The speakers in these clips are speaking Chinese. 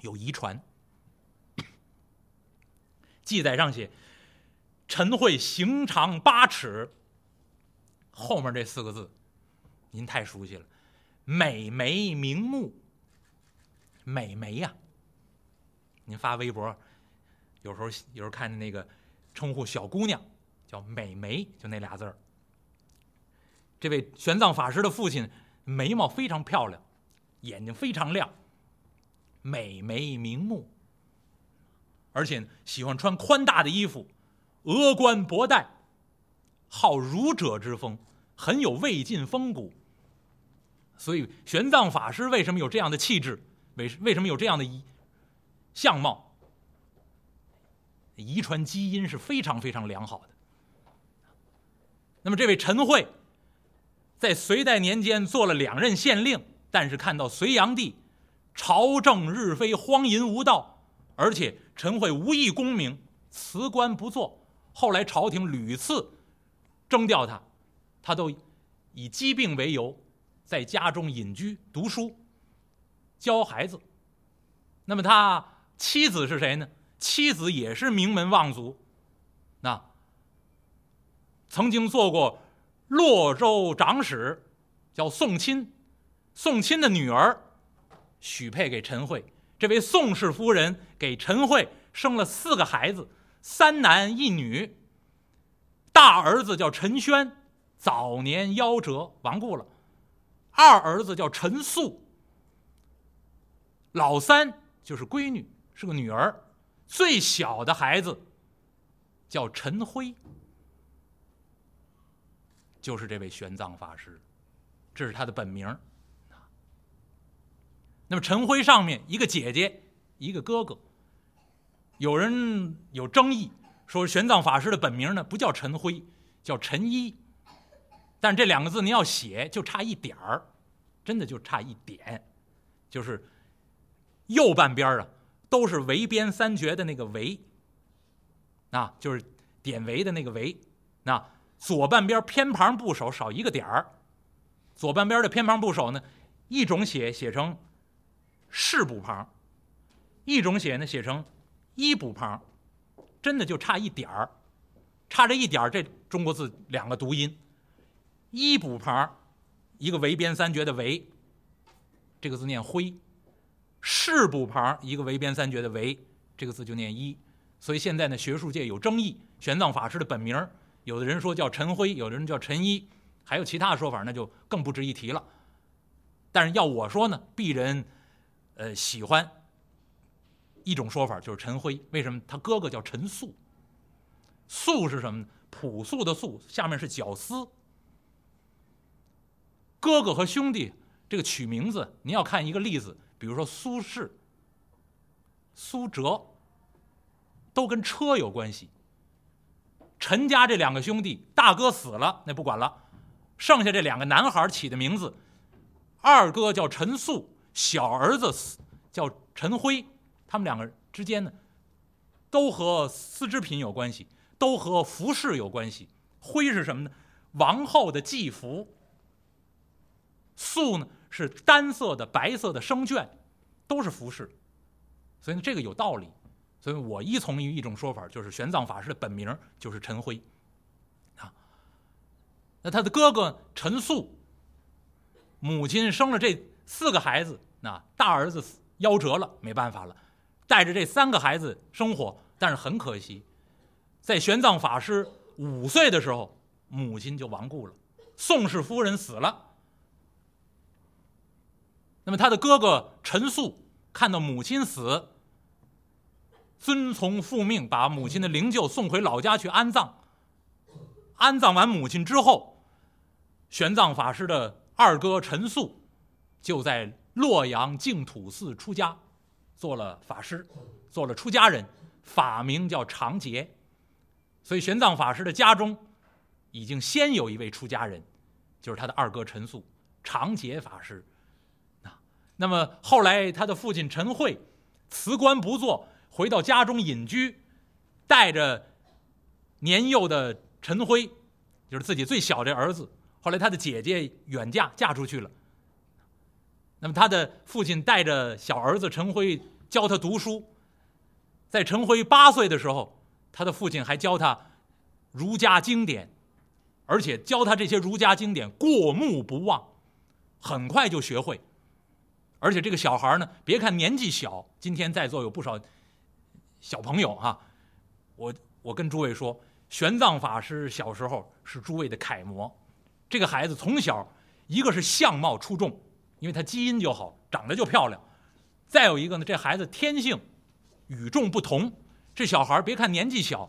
有遗传。记载上写：“陈慧形长八尺。”后面这四个字，您太熟悉了，“美眉明目”。美眉呀，您发微博，有时候有时候看见那个称呼小姑娘叫美眉，就那俩字儿。这位玄奘法师的父亲眉毛非常漂亮，眼睛非常亮，美眉明目，而且喜欢穿宽大的衣服，峨冠博带，好儒者之风，很有魏晋风骨。所以玄奘法师为什么有这样的气质？为为什么有这样的遗相貌？遗传基因是非常非常良好的。那么这位陈慧，在隋代年间做了两任县令，但是看到隋炀帝朝政日非，荒淫无道，而且陈惠无意功名，辞官不做。后来朝廷屡次征调他，他都以疾病为由，在家中隐居读书。教孩子，那么他妻子是谁呢？妻子也是名门望族，那曾经做过洛州长史，叫宋钦。宋钦的女儿许配给陈慧，这位宋氏夫人给陈慧生了四个孩子，三男一女。大儿子叫陈轩，早年夭折亡故了；二儿子叫陈素。老三就是闺女，是个女儿，最小的孩子叫陈辉，就是这位玄奘法师，这是他的本名。那么陈辉上面一个姐姐，一个哥哥。有人有争议，说玄奘法师的本名呢不叫陈辉，叫陈一，但这两个字您要写就差一点儿，真的就差一点，就是。右半边啊，都是围边三绝的那个围，啊，就是典韦的那个韦。那左半边偏旁部首少一个点儿，左半边的偏旁部首呢，一种写写成是补旁，一种写呢写成一补旁，真的就差一点儿，差这一点儿，这中国字两个读音，一补旁，一个围边三绝的围，这个字念辉。是补旁一个围边三绝的围，这个字就念一，所以现在呢学术界有争议。玄奘法师的本名，有的人说叫陈辉，有的人叫陈一，还有其他说法，那就更不值一提了。但是要我说呢，鄙人，呃，喜欢一种说法，就是陈辉。为什么？他哥哥叫陈素，素是什么？朴素的素，下面是绞丝。哥哥和兄弟这个取名字，您要看一个例子。比如说苏轼、苏辙，都跟车有关系。陈家这两个兄弟，大哥死了，那不管了，剩下这两个男孩起的名字，二哥叫陈素，小儿子叫陈辉，他们两个之间呢，都和丝织品有关系，都和服饰有关系。辉是什么呢？王后的祭服。素呢？是单色的白色的生绢，都是服饰，所以呢这个有道理，所以我依从于一种说法，就是玄奘法师的本名就是陈辉，啊，那他的哥哥陈素，母亲生了这四个孩子，那大儿子夭折了，没办法了，带着这三个孩子生活，但是很可惜，在玄奘法师五岁的时候，母亲就亡故了，宋氏夫人死了。那么他的哥哥陈素看到母亲死，遵从父命，把母亲的灵柩送回老家去安葬。安葬完母亲之后，玄奘法师的二哥陈素就在洛阳净土寺出家，做了法师，做了出家人，法名叫长劫。所以玄奘法师的家中已经先有一位出家人，就是他的二哥陈素，长劫法师。那么后来，他的父亲陈慧辞官不做，回到家中隐居，带着年幼的陈辉，就是自己最小的儿子。后来他的姐姐远嫁，嫁出去了。那么他的父亲带着小儿子陈辉教他读书。在陈辉八岁的时候，他的父亲还教他儒家经典，而且教他这些儒家经典过目不忘，很快就学会。而且这个小孩呢，别看年纪小，今天在座有不少小朋友哈，我我跟诸位说，玄奘法师小时候是诸位的楷模。这个孩子从小，一个是相貌出众，因为他基因就好，长得就漂亮；再有一个呢，这孩子天性与众不同。这小孩别看年纪小，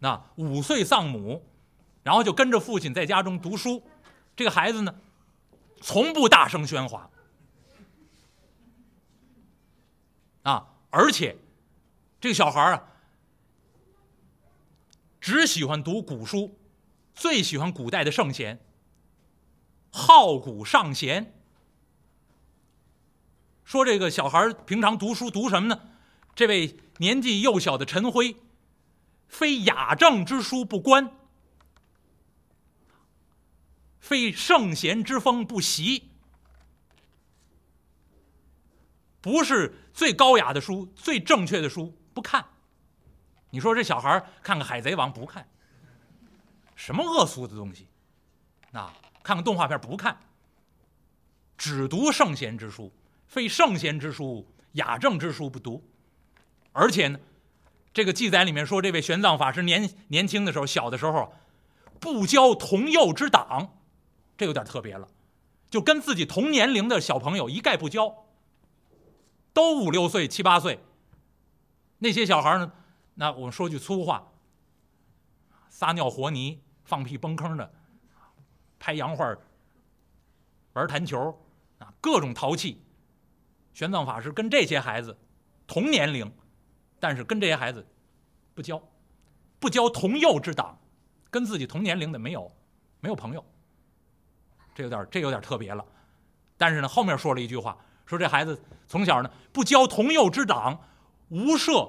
那五岁丧母，然后就跟着父亲在家中读书。这个孩子呢，从不大声喧哗。啊，而且，这个小孩啊，只喜欢读古书，最喜欢古代的圣贤，好古尚贤。说这个小孩平常读书读什么呢？这位年纪幼小的陈辉，非雅正之书不观，非圣贤之风不习。不是最高雅的书、最正确的书不看，你说这小孩看看《海贼王》不看，什么恶俗的东西？啊，看看动画片不看，只读圣贤之书，非圣贤之书、雅正之书不读。而且呢，这个记载里面说，这位玄奘法师年年轻的时候、小的时候，不交同幼之党，这有点特别了，就跟自己同年龄的小朋友一概不交。都五六岁、七八岁，那些小孩呢？那我们说句粗话，撒尿和泥、放屁崩坑的，拍洋画、玩弹球，啊，各种淘气。玄奘法师跟这些孩子同年龄，但是跟这些孩子不交，不交同幼之党，跟自己同年龄的没有，没有朋友。这有点，这有点特别了。但是呢，后面说了一句话。说这孩子从小呢不交同幼之党，无涉，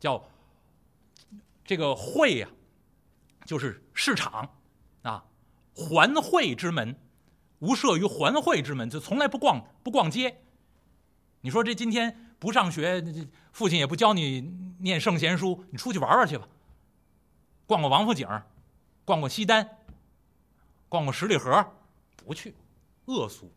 叫这个会呀，就是市场啊，环会之门，无涉于环会之门，就从来不逛不逛街。你说这今天不上学，父亲也不教你念圣贤书，你出去玩玩去吧，逛逛王府井，逛逛西单，逛逛十里河，不去，恶俗。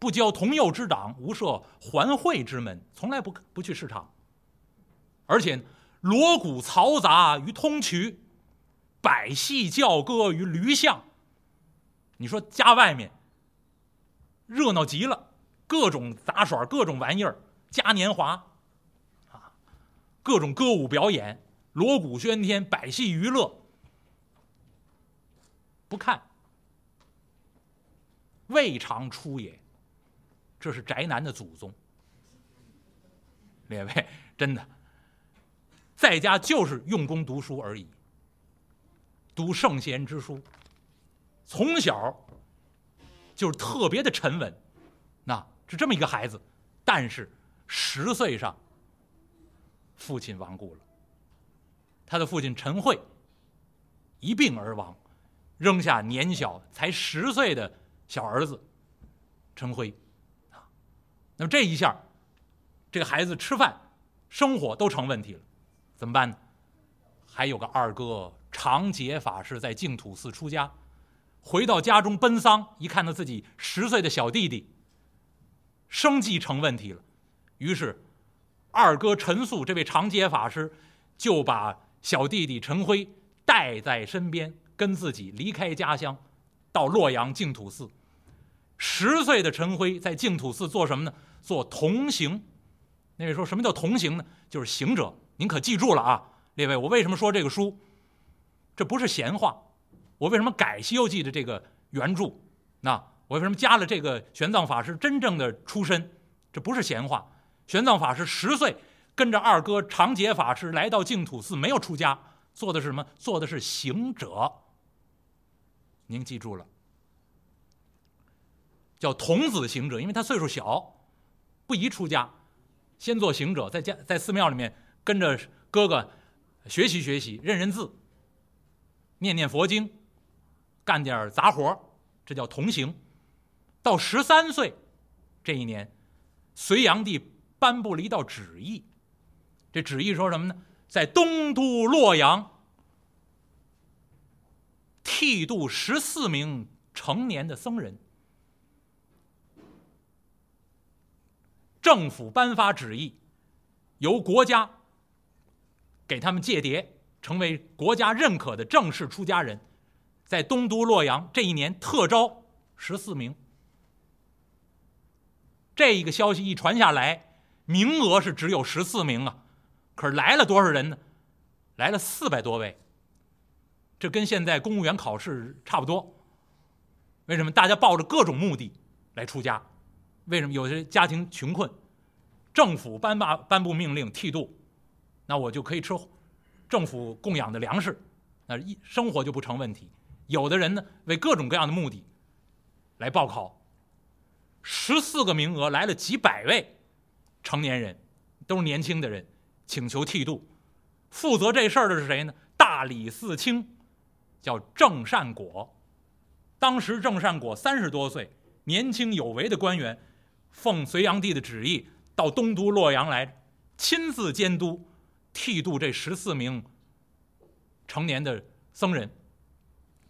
不交同幼之党，无设环会之门，从来不不去市场。而且锣鼓嘈杂于通衢，百戏教歌于驴巷。你说家外面热闹极了，各种杂耍，各种玩意儿，嘉年华啊，各种歌舞表演，锣鼓喧天，百戏娱乐，不看，未尝出也。这是宅男的祖宗，列位，真的，在家就是用功读书而已，读圣贤之书，从小就是特别的沉稳，那是这么一个孩子，但是十岁上，父亲亡故了，他的父亲陈慧一病而亡，扔下年小才十岁的小儿子陈辉。那么这一下，这个孩子吃饭、生活都成问题了，怎么办呢？还有个二哥长节法师在净土寺出家，回到家中奔丧，一看到自己十岁的小弟弟，生计成问题了，于是二哥陈素这位长街法师就把小弟弟陈辉带在身边，跟自己离开家乡，到洛阳净土寺。十岁的陈辉在净土寺做什么呢？做同行。那位说什么叫同行呢？就是行者。您可记住了啊，列位，我为什么说这个书？这不是闲话。我为什么改《西游记》的这个原著？那我为什么加了这个玄奘法师真正的出身？这不是闲话。玄奘法师十岁跟着二哥长节法师来到净土寺，没有出家，做的是什么？做的是行者。您记住了。叫童子行者，因为他岁数小，不宜出家，先做行者，在家在寺庙里面跟着哥哥学习学习，认认字，念念佛经，干点杂活这叫童行。到十三岁，这一年，隋炀帝颁布了一道旨意。这旨意说什么呢？在东都洛阳剃度十四名成年的僧人。政府颁发旨意，由国家给他们界牒，成为国家认可的正式出家人，在东都洛阳这一年特招十四名。这一个消息一传下来，名额是只有十四名啊，可是来了多少人呢？来了四百多位，这跟现在公务员考试差不多。为什么？大家抱着各种目的来出家。为什么有些家庭穷困，政府颁发颁布命令剃度，那我就可以吃政府供养的粮食，那一生活就不成问题。有的人呢，为各种各样的目的来报考，十四个名额来了几百位成年人，都是年轻的人，请求剃度。负责这事儿的是谁呢？大理寺卿，叫郑善果。当时郑善果三十多岁，年轻有为的官员。奉隋炀帝的旨意，到东都洛阳来，亲自监督剃度这十四名成年的僧人。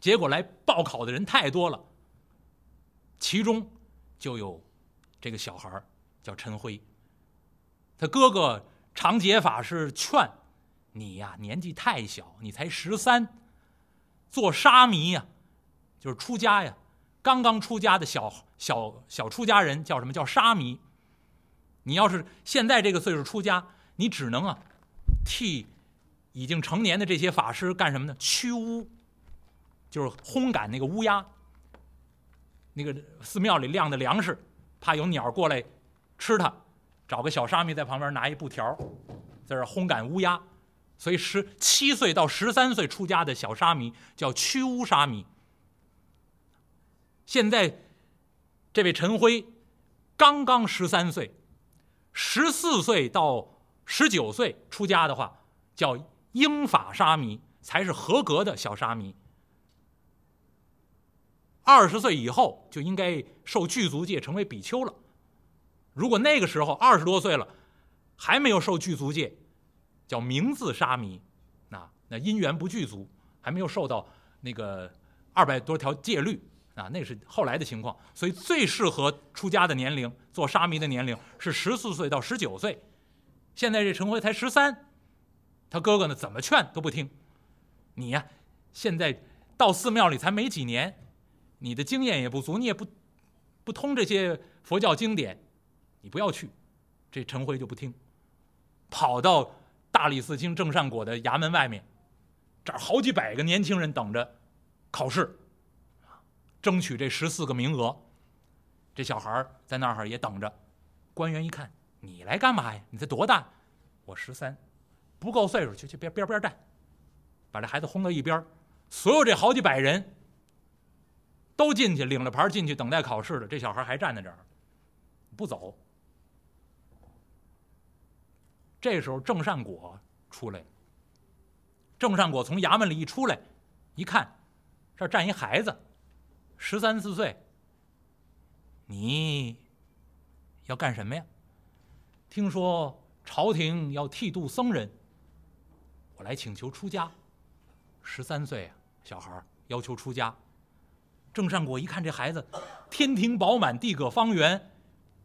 结果来报考的人太多了，其中就有这个小孩叫陈辉。他哥哥长杰法师劝你呀，年纪太小，你才十三，做沙弥呀，就是出家呀。刚刚出家的小小小出家人叫什么叫沙弥？你要是现在这个岁数出家，你只能啊，替已经成年的这些法师干什么呢？驱乌，就是烘赶那个乌鸦。那个寺庙里晾的粮食，怕有鸟过来吃它，找个小沙弥在旁边拿一布条，在这烘赶乌鸦。所以十七岁到十三岁出家的小沙弥叫驱乌沙弥。现在，这位陈辉刚刚十三岁，十四岁到十九岁出家的话，叫英法沙弥，才是合格的小沙弥。二十岁以后就应该受具足戒，成为比丘了。如果那个时候二十多岁了，还没有受具足戒，叫名字沙弥，那那因缘不具足，还没有受到那个二百多条戒律。啊，那是后来的情况，所以最适合出家的年龄，做沙弥的年龄是十四岁到十九岁。现在这陈辉才十三，他哥哥呢怎么劝都不听。你呀，现在到寺庙里才没几年，你的经验也不足，你也不不通这些佛教经典，你不要去。这陈辉就不听，跑到大理寺卿郑善果的衙门外面，这儿好几百个年轻人等着考试。争取这十四个名额，这小孩在那儿也等着。官员一看，你来干嘛呀？你才多大？我十三，不够岁数，去去边边边站，把这孩子轰到一边。所有这好几百人都进去，领了牌进去等待考试的。这小孩还站在这儿，不走。这时候郑善果出来了。郑善果从衙门里一出来，一看，这站一孩子。十三四岁，你要干什么呀？听说朝廷要剃度僧人，我来请求出家。十三岁啊，小孩要求出家。郑善果一看这孩子，天庭饱满，地阁方圆，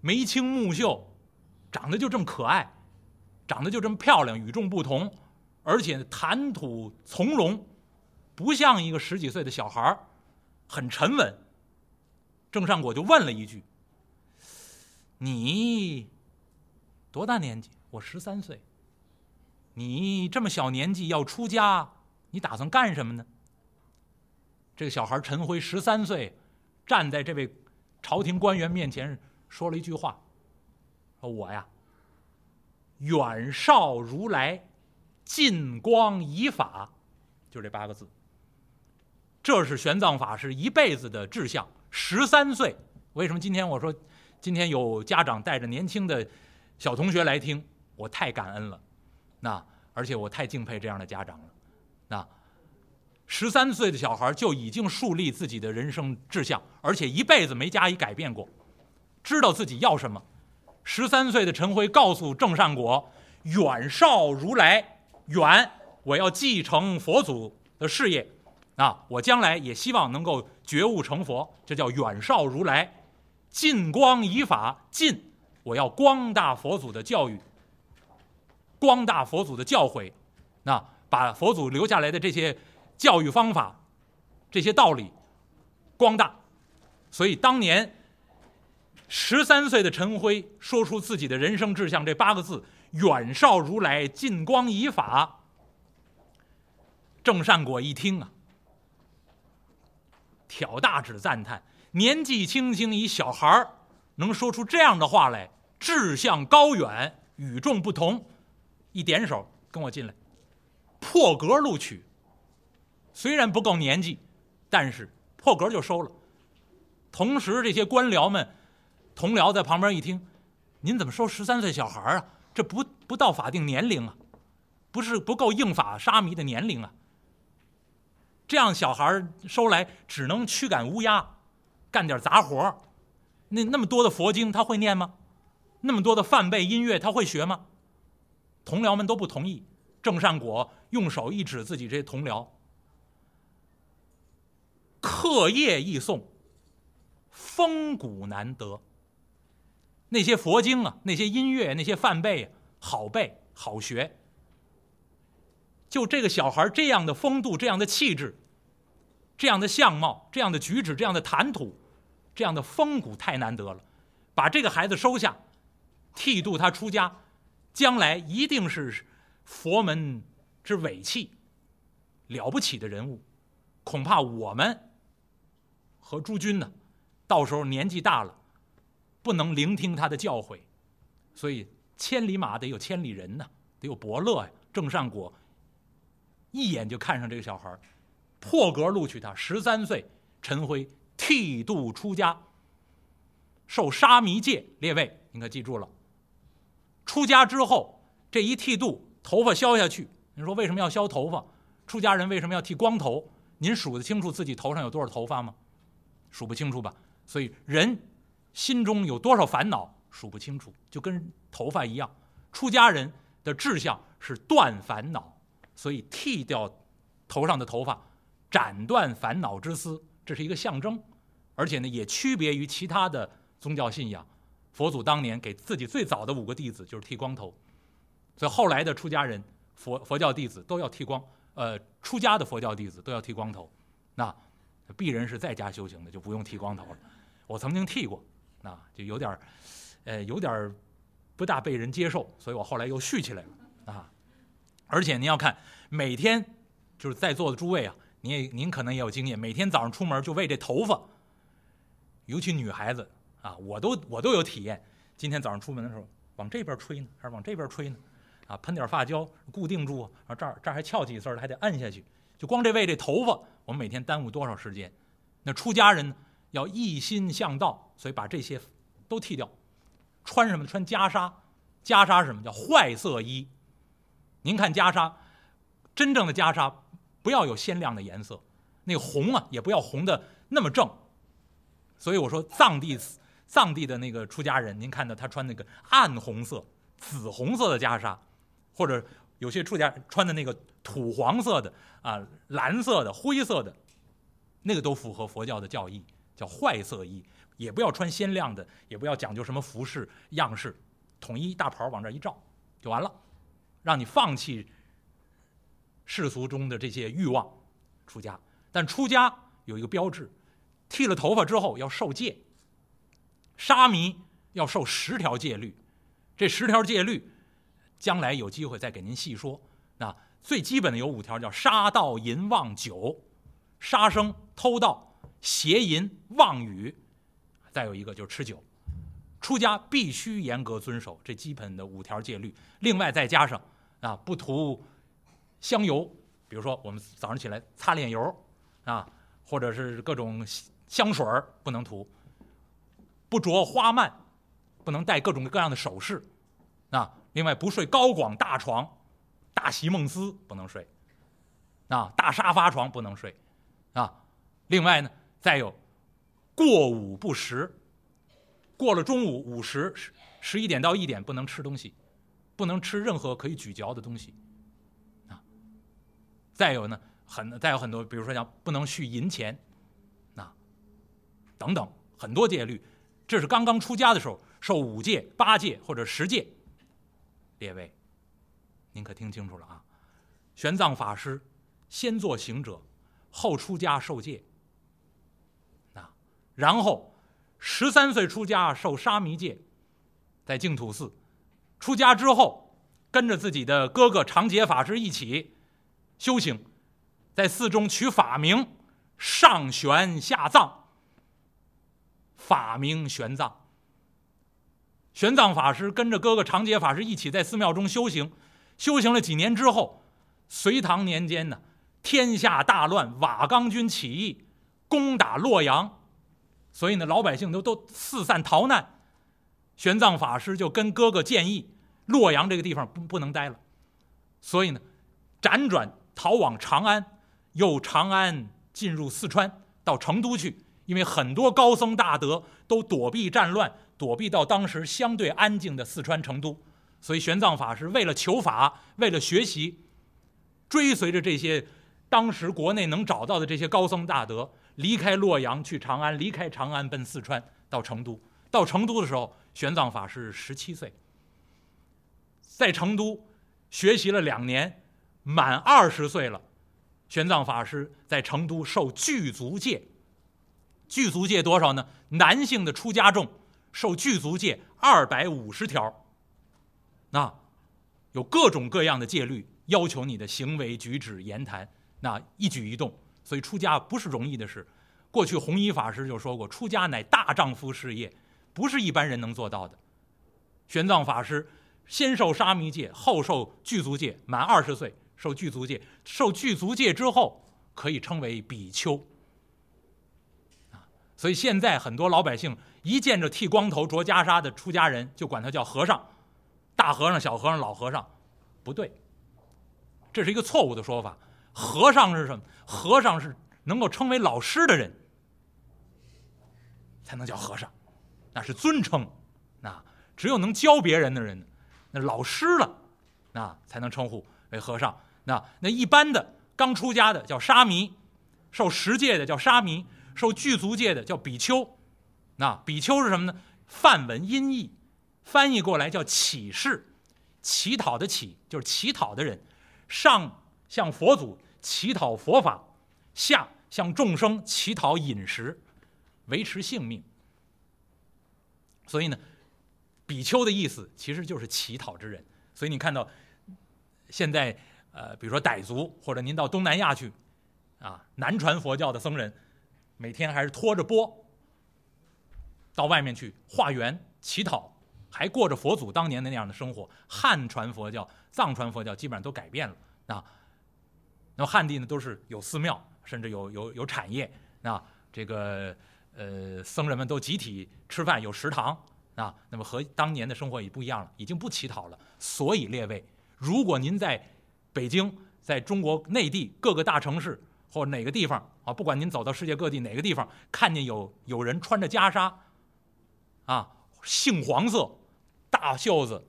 眉清目秀，长得就这么可爱，长得就这么漂亮，与众不同，而且谈吐从容，不像一个十几岁的小孩儿。很沉稳。郑善果就问了一句：“你多大年纪？我十三岁。你这么小年纪要出家，你打算干什么呢？”这个小孩陈辉十三岁，站在这位朝廷官员面前说了一句话：“说我呀，远绍如来，近光以法，就这八个字。”这是玄奘法师一辈子的志向。十三岁，为什么今天我说，今天有家长带着年轻的小同学来听，我太感恩了。那而且我太敬佩这样的家长了。那十三岁的小孩就已经树立自己的人生志向，而且一辈子没加以改变过，知道自己要什么。十三岁的陈辉告诉郑善果：“远绍如来，远，我要继承佛祖的事业，啊，我将来也希望能够觉悟成佛，这叫远绍如来。近光以法，近，我要光大佛祖的教育，光大佛祖的教诲，那把佛祖留下来的这些教育方法，这些道理，光大。所以当年。”十三岁的陈辉说出自己的人生志向这八个字：“远绍如来，近光以法。”郑善果一听啊，挑大指赞叹：“年纪轻轻一小孩能说出这样的话来，志向高远，与众不同。”一点手，跟我进来，破格录取。虽然不够年纪，但是破格就收了。同时，这些官僚们。同僚在旁边一听，您怎么收十三岁小孩啊？这不不到法定年龄啊，不是不够应法沙弥的年龄啊。这样小孩收来只能驱赶乌鸦，干点杂活那那么多的佛经他会念吗？那么多的梵呗音乐他会学吗？同僚们都不同意。郑善果用手一指自己这些同僚，课业易诵，风骨难得。那些佛经啊，那些音乐，那些梵呗，好背好学。就这个小孩这样的风度，这样的气质，这样的相貌，这样的举止，这样的谈吐，这样的风骨太难得了。把这个孩子收下，剃度他出家，将来一定是佛门之伟器，了不起的人物。恐怕我们和诸君呢，到时候年纪大了。不能聆听他的教诲，所以千里马得有千里人呐，得有伯乐呀。郑善果一眼就看上这个小孩破格录取他。十三岁，陈辉剃度出家，受沙弥戒。列位，您可记住了。出家之后，这一剃度，头发削下去。您说为什么要削头发？出家人为什么要剃光头？您数得清楚自己头上有多少头发吗？数不清楚吧？所以人。心中有多少烦恼数不清楚，就跟头发一样。出家人的志向是断烦恼，所以剃掉头上的头发，斩断烦恼之丝，这是一个象征。而且呢，也区别于其他的宗教信仰。佛祖当年给自己最早的五个弟子就是剃光头，所以后来的出家人、佛佛教弟子都要剃光。呃，出家的佛教弟子都要剃光头。那鄙人是在家修行的，就不用剃光头了。我曾经剃过。啊，就有点儿呃，有点儿不大被人接受，所以我后来又续起来了啊。而且您要看，每天就是在座的诸位啊，您也您可能也有经验，每天早上出门就为这头发，尤其女孩子啊，我都我都有体验。今天早上出门的时候，往这边吹呢，还是往这边吹呢？啊，喷点发胶固定住，然后这儿这儿还翘几丝儿，还得按下去。就光这为这头发，我们每天耽误多少时间？那出家人？要一心向道，所以把这些都剃掉，穿什么？穿袈裟。袈裟是什么？叫坏色衣。您看袈裟，真正的袈裟不要有鲜亮的颜色，那个红啊也不要红的那么正。所以我说藏地藏地的那个出家人，您看到他穿那个暗红色、紫红色的袈裟，或者有些出家穿的那个土黄色的啊、蓝色的、灰色的，那个都符合佛教的教义。叫坏色衣，也不要穿鲜亮的，也不要讲究什么服饰样式，统一大袍往这一罩就完了，让你放弃世俗中的这些欲望，出家。但出家有一个标志，剃了头发之后要受戒，沙弥要受十条戒律，这十条戒律将来有机会再给您细说。那最基本的有五条，叫杀盗淫妄酒，杀生偷盗。邪淫妄语，再有一个就是吃酒，出家必须严格遵守这基本的五条戒律。另外再加上啊，不涂香油，比如说我们早上起来擦脸油啊，或者是各种香水不能涂，不着花蔓，不能戴各种各样的首饰啊。另外不睡高广大床，大席梦思不能睡啊，大沙发床不能睡啊。另外呢。再有，过午不食，过了中午午时十十一点到一点不能吃东西，不能吃任何可以咀嚼的东西，啊。再有呢，很再有很多，比如说像不能续银钱，啊，等等很多戒律，这是刚刚出家的时候受五戒、八戒或者十戒。列位，您可听清楚了啊！玄奘法师先做行者，后出家受戒。啊，然后十三岁出家受沙弥戒，在净土寺出家之后，跟着自己的哥哥长杰法师一起修行，在寺中取法名上玄下藏，法名玄奘。玄奘法师跟着哥哥长杰法师一起在寺庙中修行，修行了几年之后，隋唐年间呢，天下大乱，瓦岗军起义，攻打洛阳，所以呢，老百姓都都四散逃难。玄奘法师就跟哥哥建议，洛阳这个地方不不能待了，所以呢，辗转逃往长安，又长安进入四川，到成都去，因为很多高僧大德都躲避战乱。躲避到当时相对安静的四川成都，所以玄奘法师为了求法，为了学习，追随着这些当时国内能找到的这些高僧大德，离开洛阳去长安，离开长安奔四川到成都。到成都的时候，玄奘法师十七岁，在成都学习了两年，满二十岁了，玄奘法师在成都受具足戒。具足戒多少呢？男性的出家众。受具足戒二百五十条，那有各种各样的戒律要求你的行为举止言谈，那一举一动，所以出家不是容易的事。过去弘一法师就说过，出家乃大丈夫事业，不是一般人能做到的。玄奘法师先受沙弥戒，后受具足戒，满二十岁受具足戒，受具足戒之后可以称为比丘。所以现在很多老百姓一见着剃光头、着袈裟的出家人，就管他叫和尚，大和尚、小和尚、老和尚，不对，这是一个错误的说法。和尚是什么？和尚是能够称为老师的人，才能叫和尚，那是尊称。那只有能教别人的人，那老师了，那才能称呼为和尚。那那一般的刚出家的叫沙弥，受十戒的叫沙弥。受具足戒的叫比丘，那比丘是什么呢？梵文音译，翻译过来叫乞士，乞讨的乞就是乞讨的人，上向佛祖乞讨佛法，下向众生乞讨饮食，维持性命。所以呢，比丘的意思其实就是乞讨之人。所以你看到现在呃，比如说傣族或者您到东南亚去，啊，南传佛教的僧人。每天还是拖着钵到外面去化缘乞讨，还过着佛祖当年的那样的生活。汉传佛教、藏传佛教基本上都改变了啊。那么汉地呢，都是有寺庙，甚至有有有产业啊。这个呃，僧人们都集体吃饭，有食堂啊。那么和当年的生活也不一样了，已经不乞讨了。所以列位，如果您在北京，在中国内地各个大城市。或哪个地方啊？不管您走到世界各地哪个地方，看见有有人穿着袈裟，啊，杏黄色大袖子，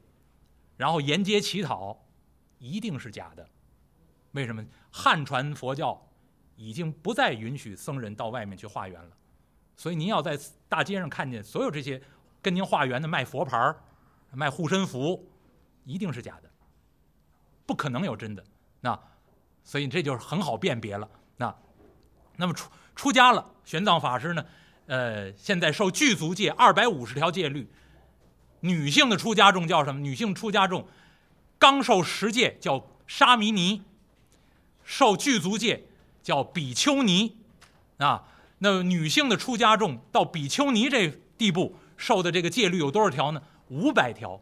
然后沿街乞讨，一定是假的。为什么？汉传佛教已经不再允许僧人到外面去化缘了，所以您要在大街上看见所有这些跟您化缘的卖佛牌卖护身符，一定是假的，不可能有真的。那所以这就是很好辨别了。那，那么出出家了，玄奘法师呢？呃，现在受具足戒二百五十条戒律。女性的出家众叫什么？女性出家众刚受十戒叫沙弥尼，受具足戒叫比丘尼。啊，那女性的出家众到比丘尼这地步受的这个戒律有多少条呢？五百条。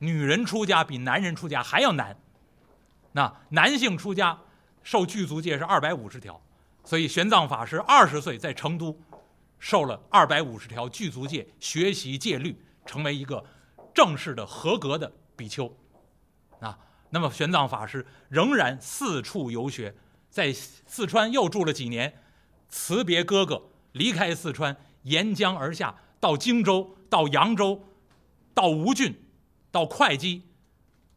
女人出家比男人出家还要难。那男性出家。受具足戒是二百五十条，所以玄奘法师二十岁在成都受了二百五十条具足戒，学习戒律，成为一个正式的合格的比丘。啊，那么玄奘法师仍然四处游学，在四川又住了几年，辞别哥哥，离开四川，沿江而下，到荆州，到扬州，到吴郡，到会稽，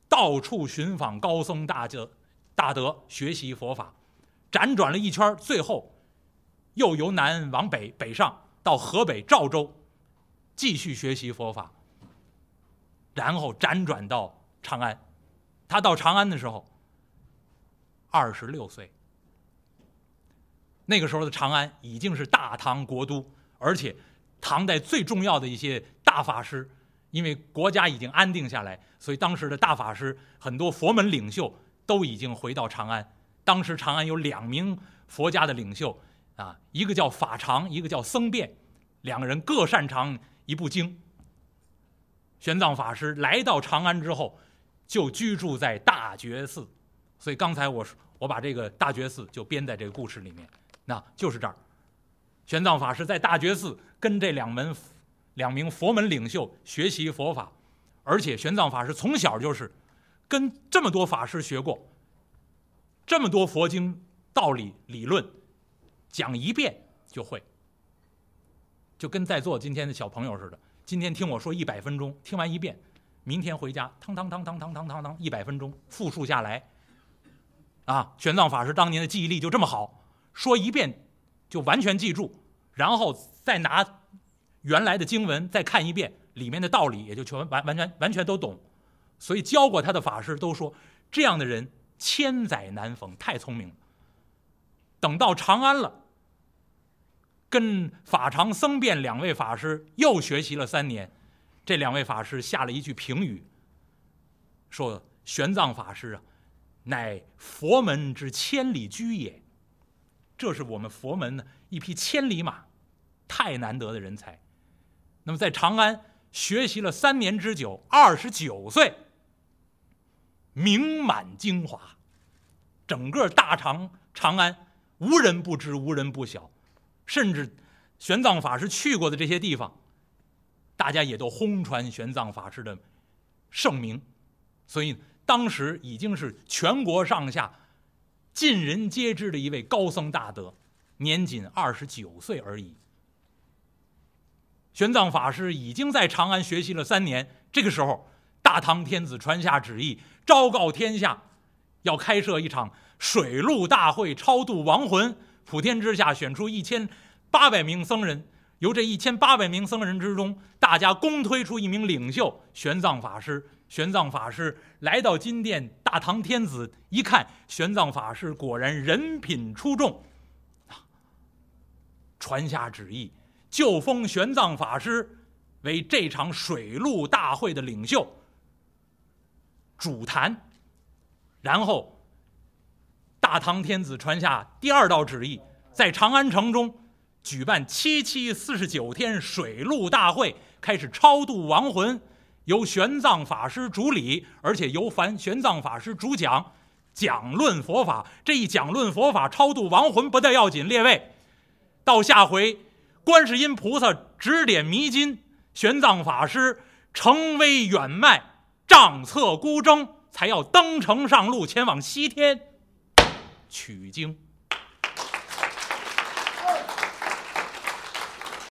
到处寻访高僧大德，大德学习佛法，辗转了一圈，最后又由南往北北上到河北赵州，继续学习佛法，然后辗转到长安。他到长安的时候，二十六岁。那个时候的长安已经是大唐国都，而且唐代最重要的一些大法师，因为国家已经安定下来，所以当时的大法师很多佛门领袖都已经回到长安。当时长安有两名佛家的领袖，啊，一个叫法常，一个叫僧辩，两个人各擅长一部经。玄奘法师来到长安之后。就居住在大觉寺，所以刚才我我把这个大觉寺就编在这个故事里面，那就是这儿。玄奘法师在大觉寺跟这两门两名佛门领袖学习佛法，而且玄奘法师从小就是跟这么多法师学过，这么多佛经道理理论讲一遍就会，就跟在座今天的小朋友似的，今天听我说一百分钟，听完一遍。明天回家，汤汤汤汤汤汤汤汤，一百分钟复述下来。啊，玄奘法师当年的记忆力就这么好，说一遍就完全记住，然后再拿原来的经文再看一遍，里面的道理也就全完完全完全都懂。所以教过他的法师都说，这样的人千载难逢，太聪明了。等到长安了，跟法常、僧辩两位法师又学习了三年。这两位法师下了一句评语，说：“玄奘法师啊，乃佛门之千里驹也。这是我们佛门的一匹千里马，太难得的人才。那么在长安学习了三年之久，二十九岁，名满京华，整个大长长安无人不知，无人不晓，甚至玄奘法师去过的这些地方。”大家也都轰传玄奘法师的盛名，所以当时已经是全国上下尽人皆知的一位高僧大德，年仅二十九岁而已。玄奘法师已经在长安学习了三年，这个时候，大唐天子传下旨意，昭告天下，要开设一场水陆大会，超度亡魂，普天之下选出一千八百名僧人。由这一千八百名僧人之中，大家公推出一名领袖玄奘法师。玄奘法师来到金殿，大唐天子一看，玄奘法师果然人品出众，传下旨意，就封玄奘法师为这场水陆大会的领袖、主坛。然后，大唐天子传下第二道旨意，在长安城中。举办七七四十九天水陆大会，开始超度亡魂，由玄奘法师主理，而且由凡玄奘法师主讲，讲论佛法。这一讲论佛法，超度亡魂不得要紧。列位，到下回，观世音菩萨指点迷津，玄奘法师成威远迈，杖策孤征，才要登城上路，前往西天取经。